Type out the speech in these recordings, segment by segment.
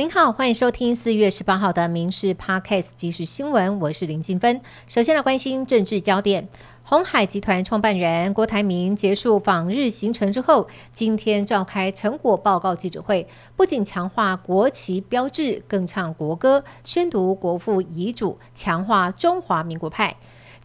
您好，欢迎收听四月十八号的《民事 Podcast 即时新闻》，我是林静芬。首先来关心政治焦点，红海集团创办人郭台铭结束访日行程之后，今天召开成果报告记者会，不仅强化国旗标志，更唱国歌，宣读国父遗嘱，强化中华民国派。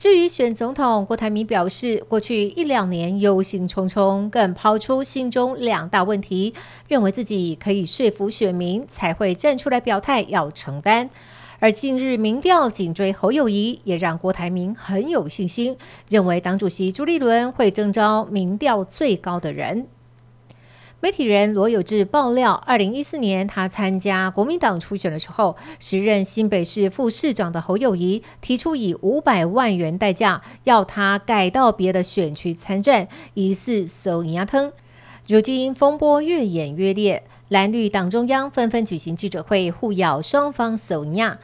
至于选总统，郭台铭表示，过去一两年忧心忡忡，更抛出心中两大问题，认为自己可以说服选民，才会站出来表态要承担。而近日民调紧追侯友谊，也让郭台铭很有信心，认为党主席朱立伦会征召民调最高的人。媒体人罗有志爆料，二零一四年他参加国民党初选的时候，时任新北市副市长的侯友谊提出以五百万元代价要他改到别的选区参战，疑似搜银牙疼。如今风波越演越烈，蓝绿党中央纷纷举行记者会，互咬双方搜银牙。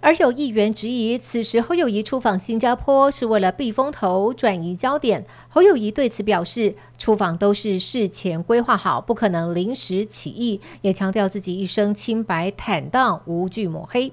而有议员质疑，此时侯友谊出访新加坡是为了避风头、转移焦点。侯友谊对此表示，出访都是事前规划好，不可能临时起意，也强调自己一生清白坦荡，无惧抹黑。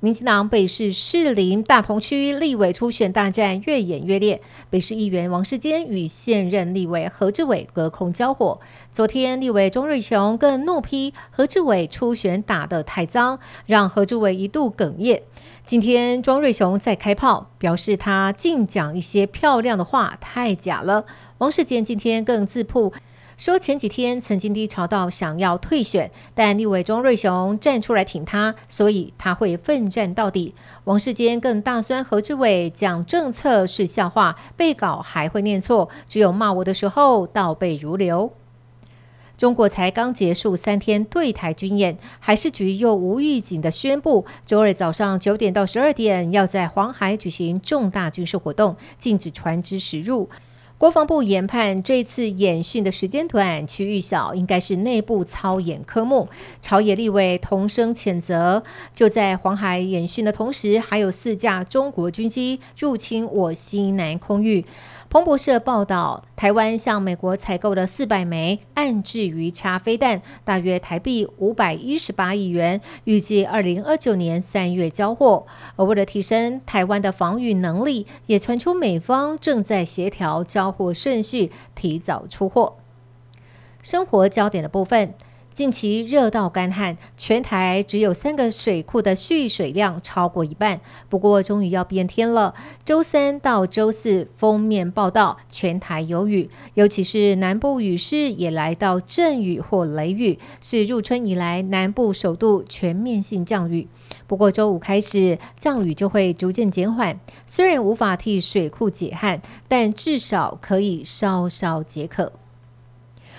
民进党北市士林大同区立委初选大战越演越烈，北市议员王世坚与现任立委何志伟隔空交火。昨天，立委钟瑞雄更怒批何志伟初选打得太脏，让何志伟一度哽咽。今天，庄瑞雄再开炮，表示他净讲一些漂亮的话，太假了。王世坚今天更自曝。说前几天曾经低潮到想要退选，但立委钟瑞雄站出来挺他，所以他会奋战到底。王世坚更大酸何志伟讲政策是笑话，背稿还会念错，只有骂我的时候倒背如流。中国才刚结束三天对台军演，海事局又无预警的宣布，周二早上九点到十二点要在黄海举行重大军事活动，禁止船只驶入。国防部研判，这次演训的时间短、区域小，应该是内部操演科目。朝野立委同声谴责。就在黄海演训的同时，还有四架中国军机入侵我西南空域。彭博社报道，台湾向美国采购了四百枚暗制鱼叉飞弹，大约台币五百一十八亿元，预计二零二九年三月交货。而为了提升台湾的防御能力，也传出美方正在协调交货顺序，提早出货。生活焦点的部分。近期热到干旱，全台只有三个水库的蓄水量超过一半。不过，终于要变天了。周三到周四封面报道，全台有雨，尤其是南部雨势也来到阵雨或雷雨，是入春以来南部首度全面性降雨。不过，周五开始降雨就会逐渐减缓，虽然无法替水库解旱，但至少可以稍稍解渴。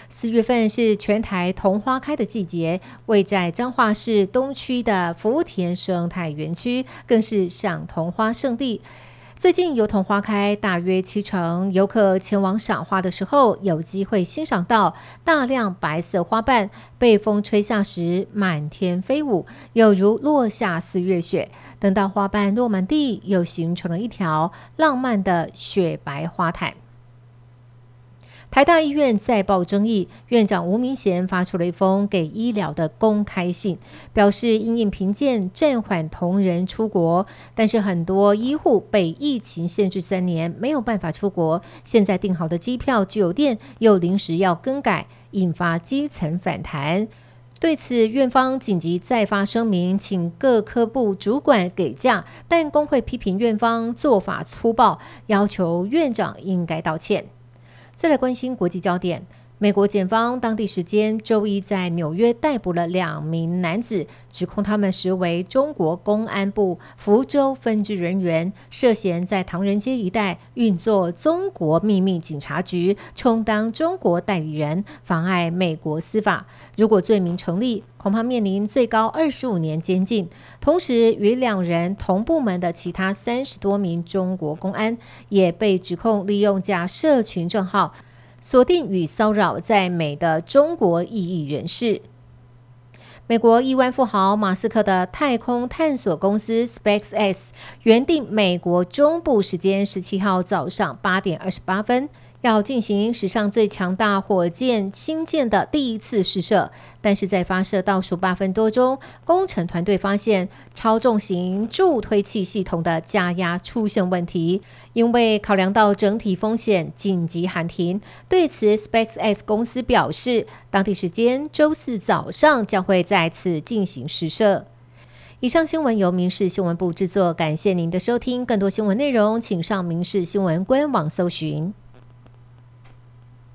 四月份是全台桐花开的季节，位在彰化市东区的福田生态园区更是赏桐花圣地。最近油桐花开，大约七成游客前往赏花的时候，有机会欣赏到大量白色花瓣被风吹下时满天飞舞，有如落下似月雪。等到花瓣落满地，又形成了一条浪漫的雪白花毯。台大医院再爆争议，院长吴明贤发出了一封给医疗的公开信，表示因应评鉴暂缓同仁出国，但是很多医护被疫情限制三年，没有办法出国，现在订好的机票、酒店又临时要更改，引发基层反弹。对此，院方紧急再发声明，请各科部主管给假，但工会批评院方做法粗暴，要求院长应该道歉。再来关心国际焦点。美国检方当地时间周一在纽约逮捕了两名男子，指控他们实为中国公安部福州分支人员，涉嫌在唐人街一带运作中国秘密警察局，充当中国代理人，妨碍美国司法。如果罪名成立，恐怕面临最高二十五年监禁。同时，与两人同部门的其他三十多名中国公安也被指控利用假社群账号。锁定与骚扰在美的中国异议人士。美国亿万富豪马斯克的太空探索公司 SpaceX 原定美国中部时间十七号早上八点二十八分要进行史上最强大火箭新建的第一次试射，但是在发射倒数八分多钟，工程团队发现超重型助推器系统的加压出现问题，因为考量到整体风险，紧急喊停。对此，SpaceX 公司表示，当地时间周四早上将会再次进行试射。以上新闻由民事新闻部制作，感谢您的收听。更多新闻内容，请上民事新闻官网搜寻。